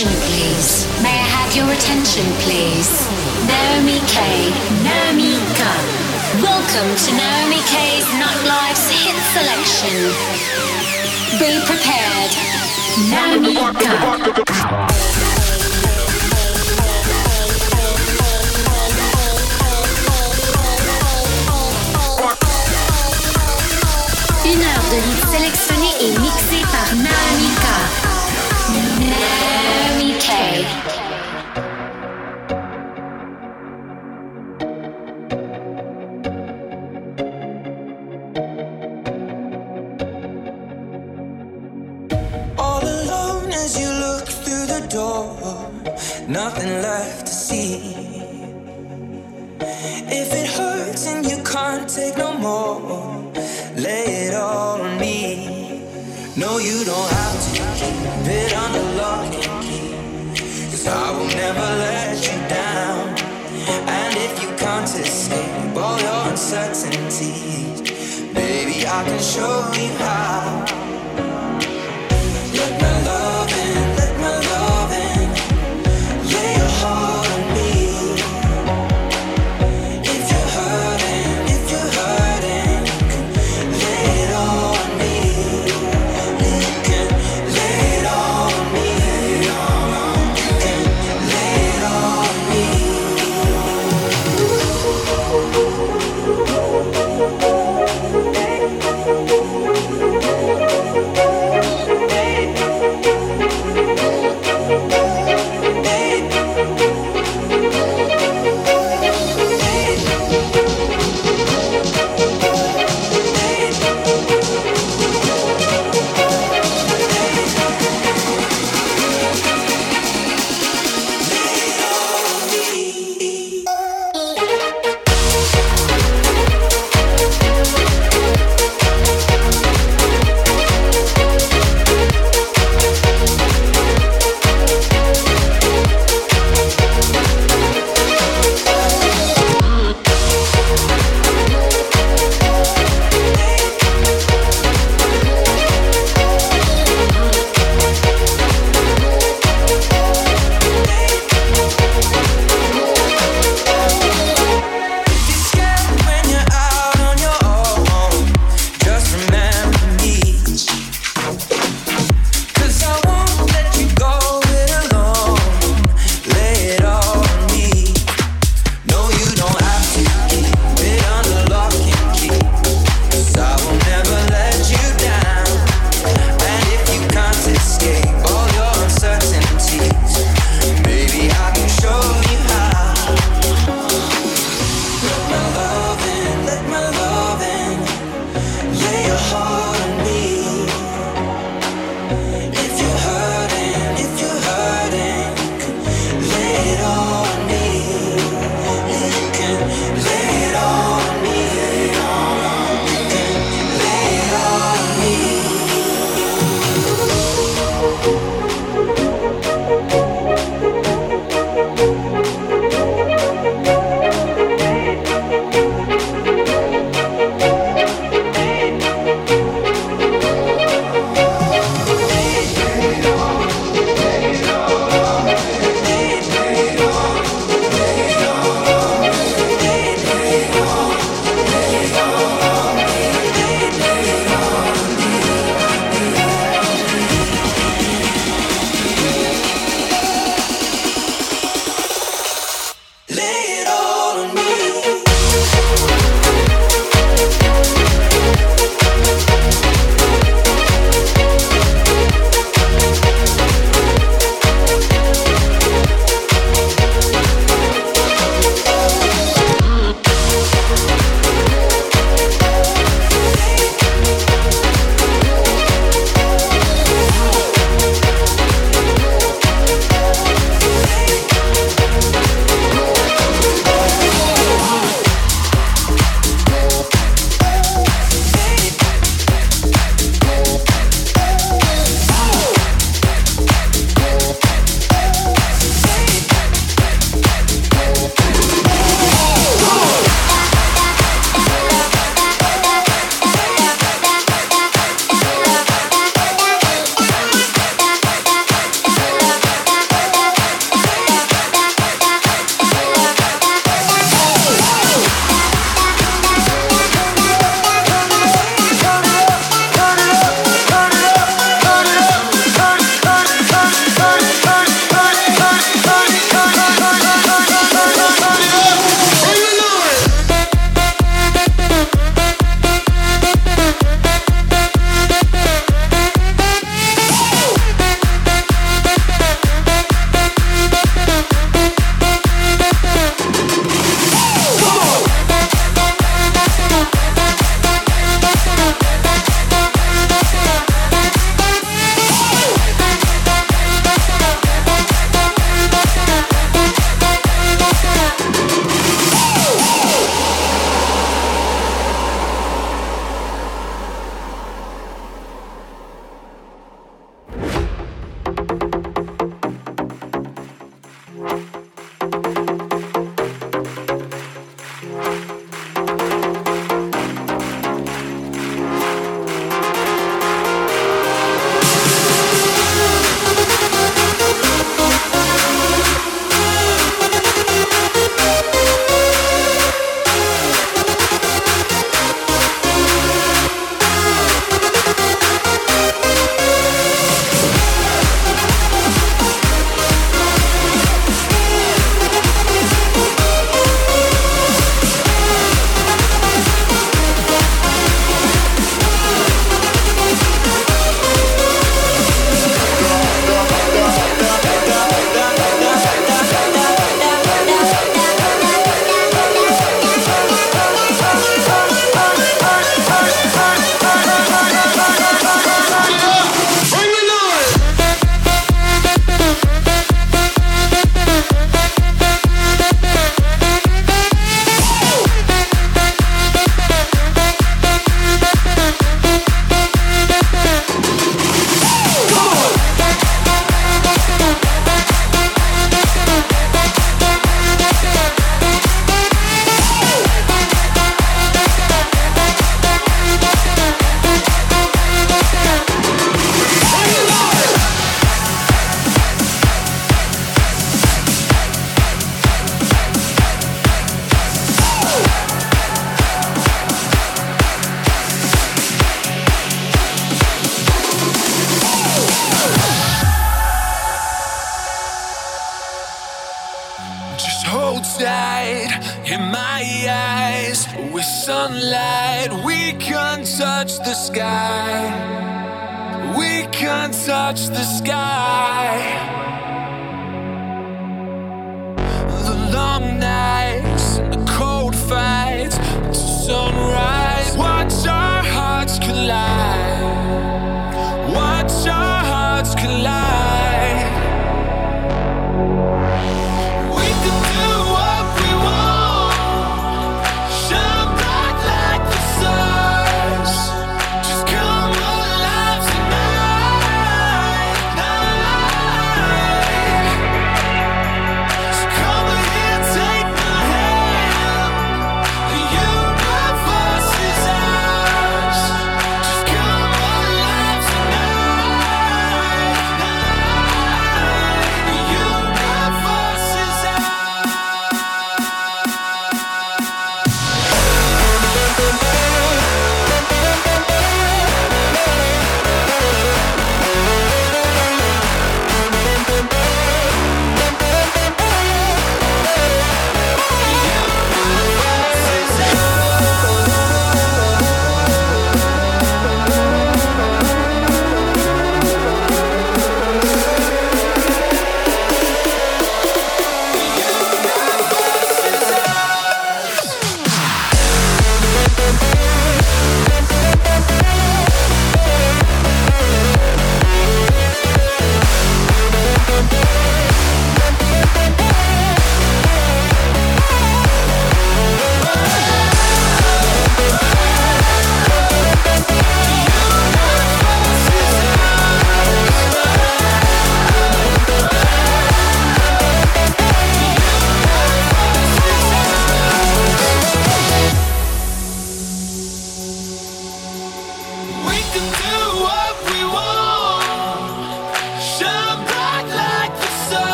attention, please? May I have your attention, please? Naomi K. Naomi Gun. Welcome to Naomi K's Life's hit selection. Be prepared. Naomi Gun. Une heure de hits sélectionnés et mixés par Naomi Naamika. Okay. show me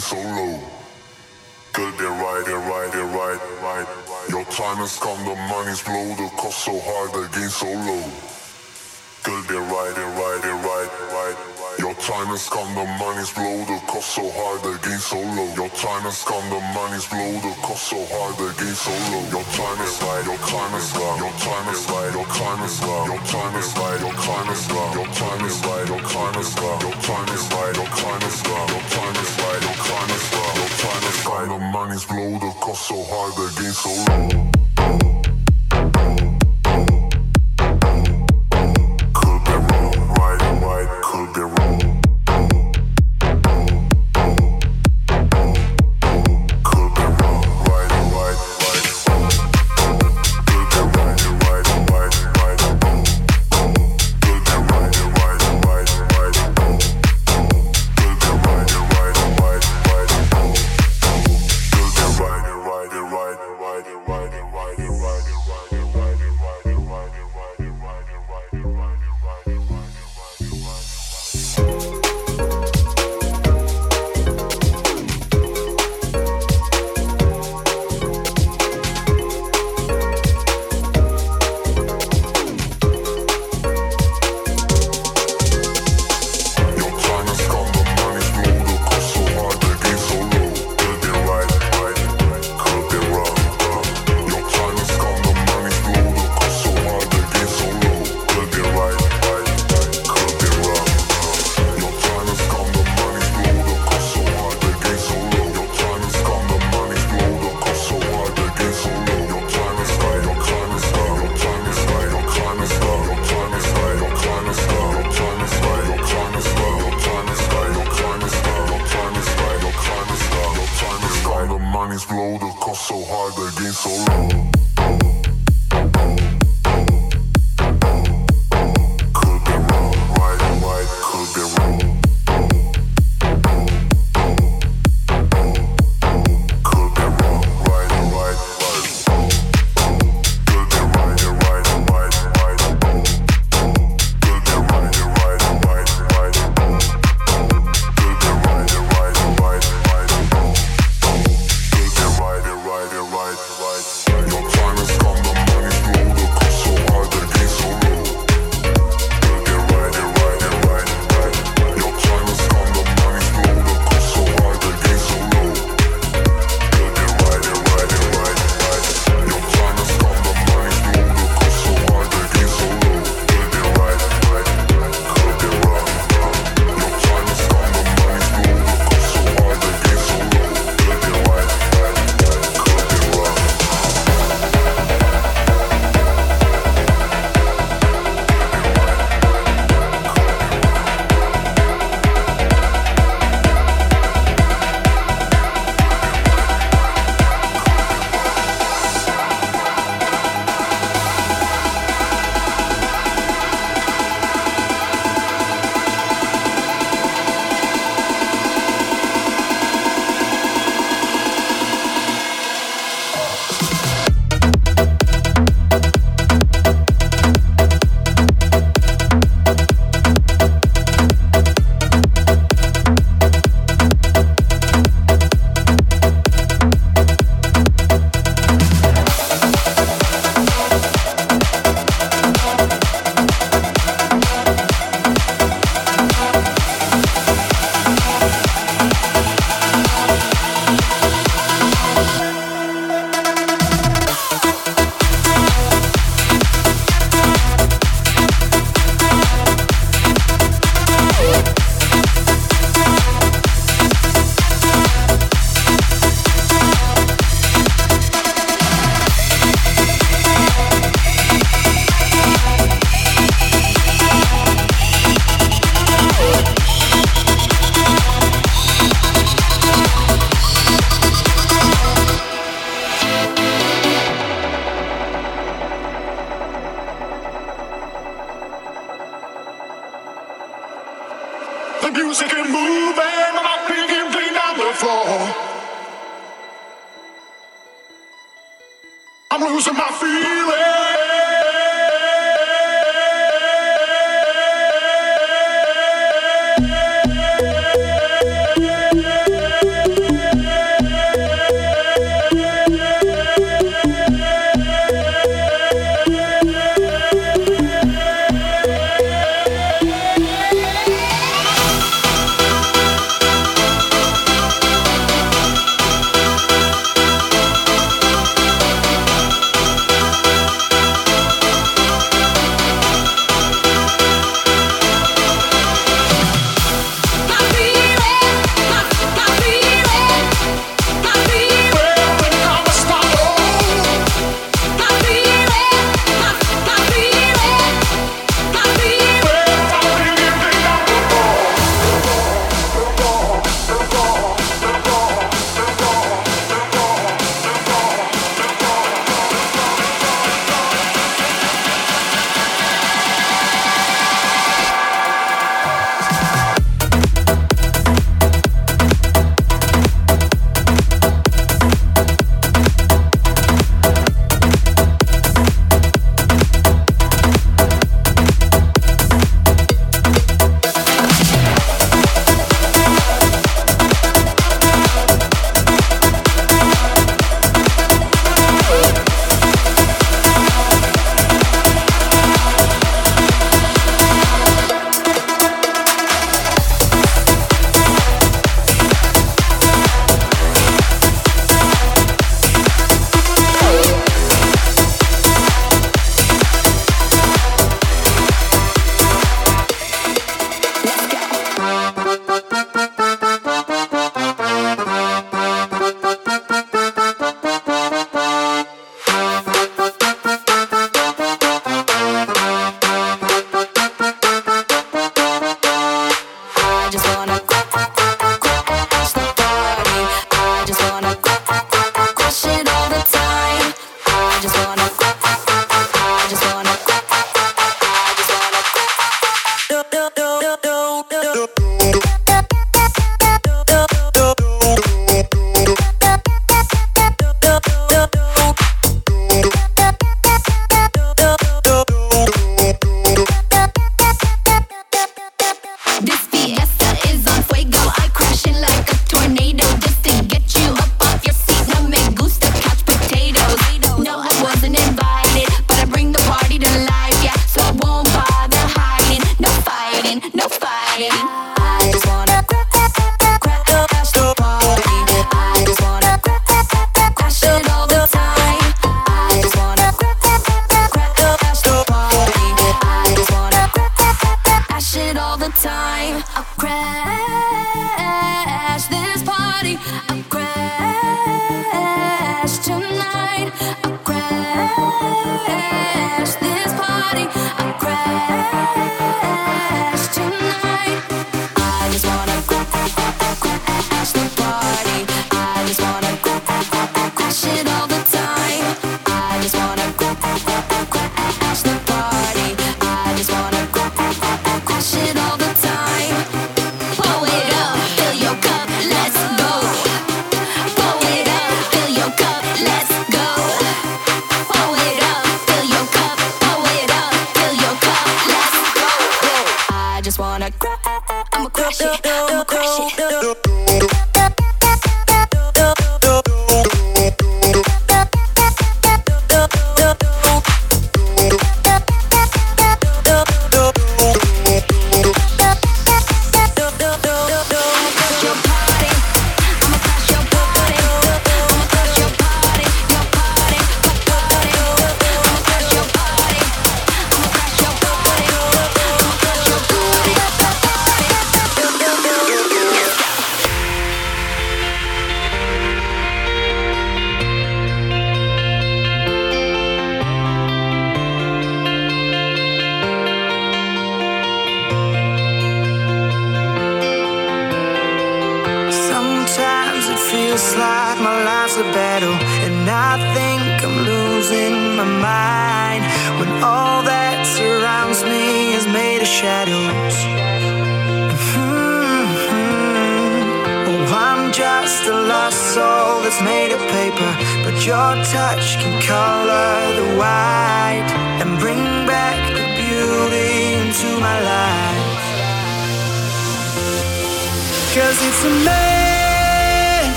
sitting so low. Girl, they're right, they're right, they're right, right. Your time has come, the money's blow, the cost so high, the gain so low. Girl, they're right, they're right, they're right, right. Your time is come, the money's blow, the cost so high, the gain so low. Your time is come, the money's blow, the cost so high, the gain so low. Your time is right, your time is right, your time is right, your time is right, your time is right, your time is right, your time is right, your time is right, your time is right, your time is right, your time is right, your time is right, your time is right. The money's blow, the cost so high, the gain so low.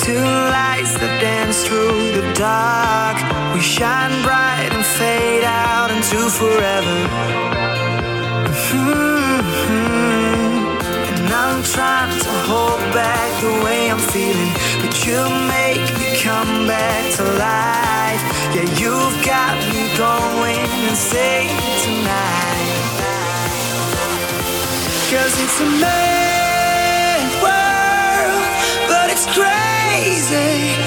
Two lights that dance through the dark. We shine bright and fade out into forever. Mm-hmm. And I'm trying to hold back the way I'm feeling, but you make me come back to life. Yeah, you've got me going insane tonight. Cause it's a crazy,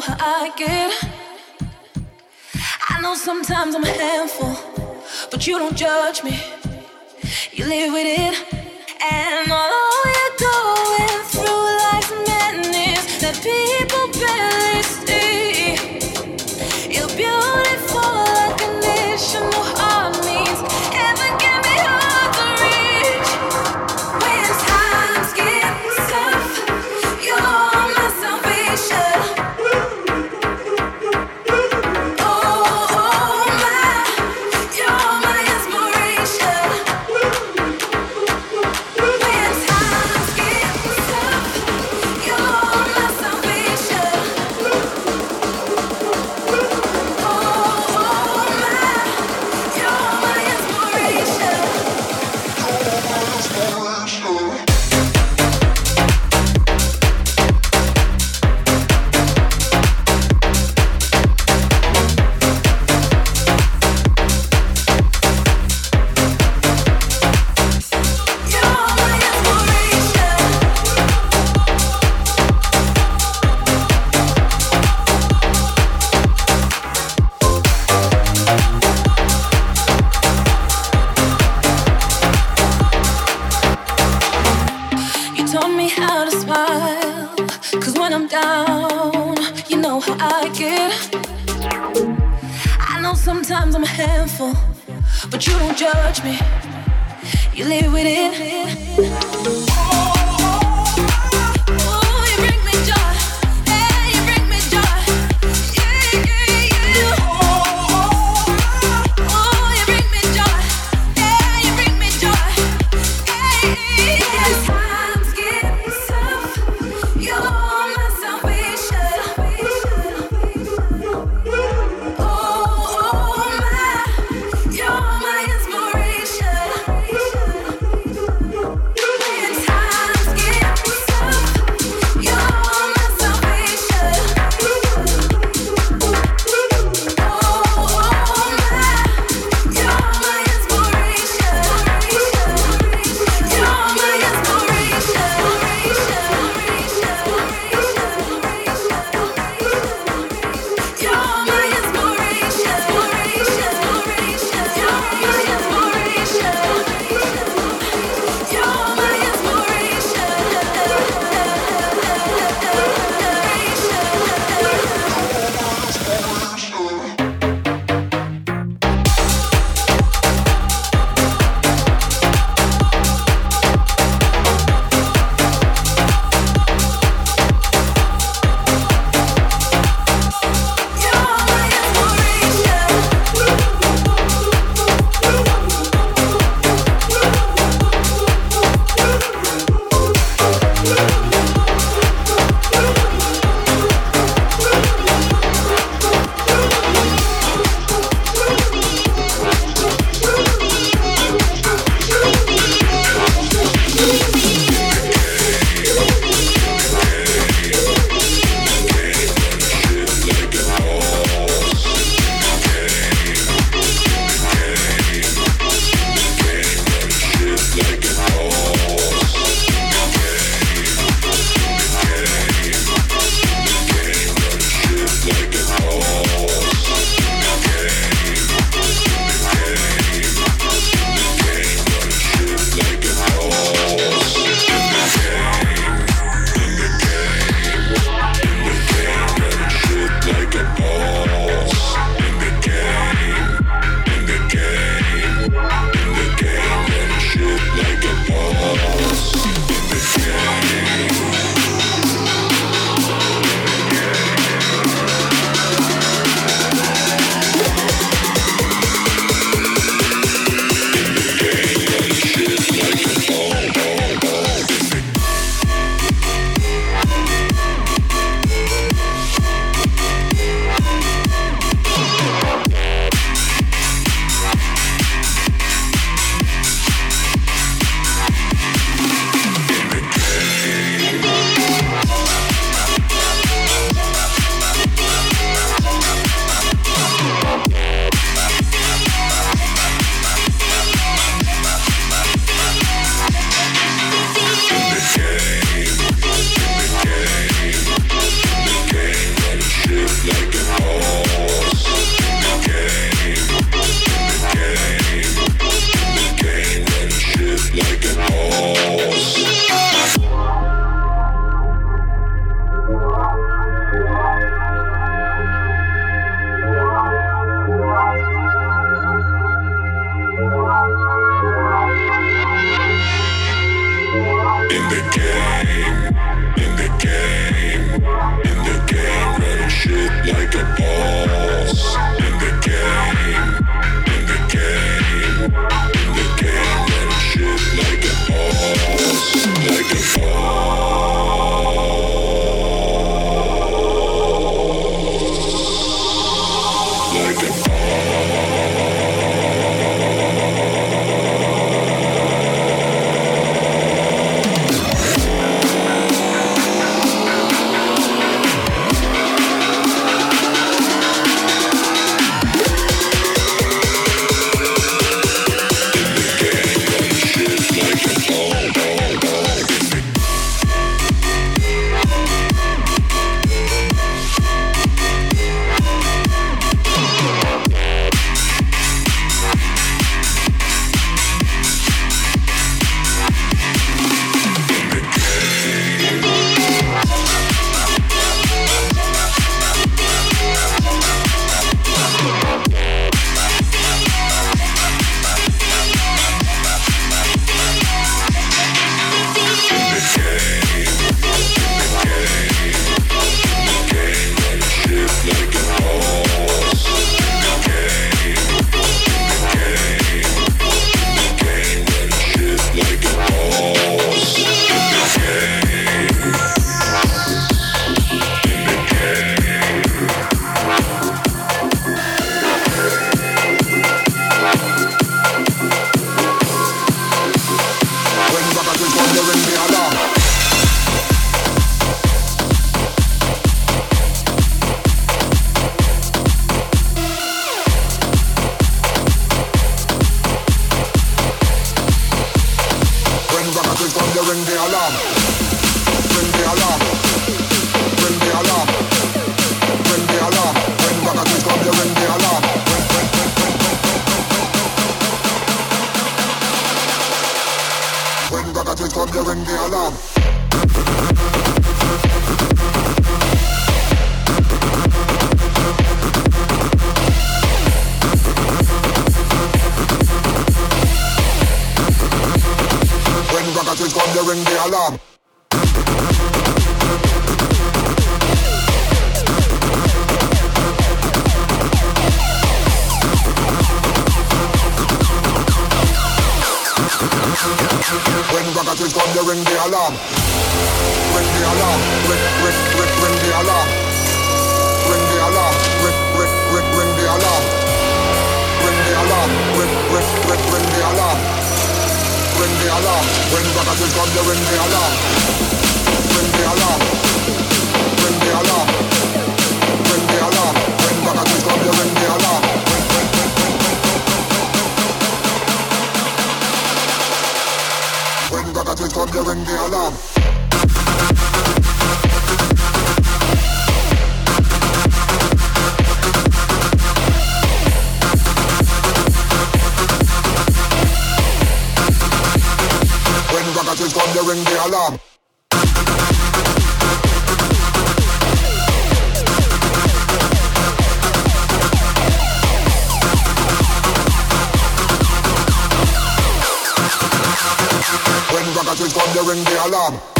how I get. I know sometimes I'm a handful, but you don't judge me. You live with it, and although taught me how to smile. Cause when I'm down, you know how I get. I know sometimes I'm a handful, but you don't judge me. You live with it. alarm.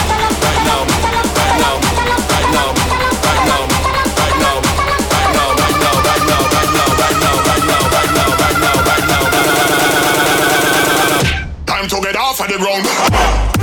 off of the ground.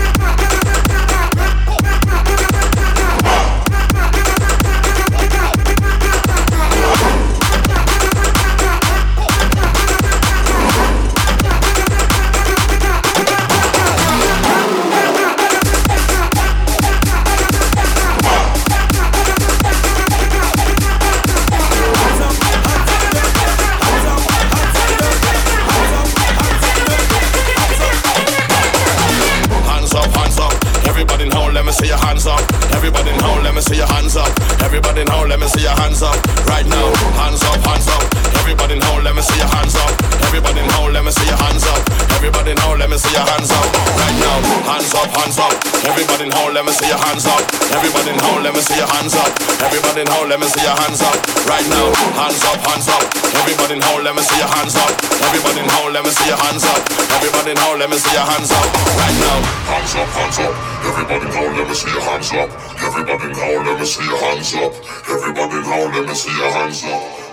Let me see your hands up. Everybody in now, let me see your hands up. Everybody in now, let me see your hands up. Right now, hands up, hands up. Everybody now, let me see your hands up. Everybody in now, let me see your hands up. Everybody now, let me see your hands up. Right now. Hands up, hands up. Everybody now, let me see your hands up. Everybody now, let me see your hands up. Everybody now, let me see your hands up.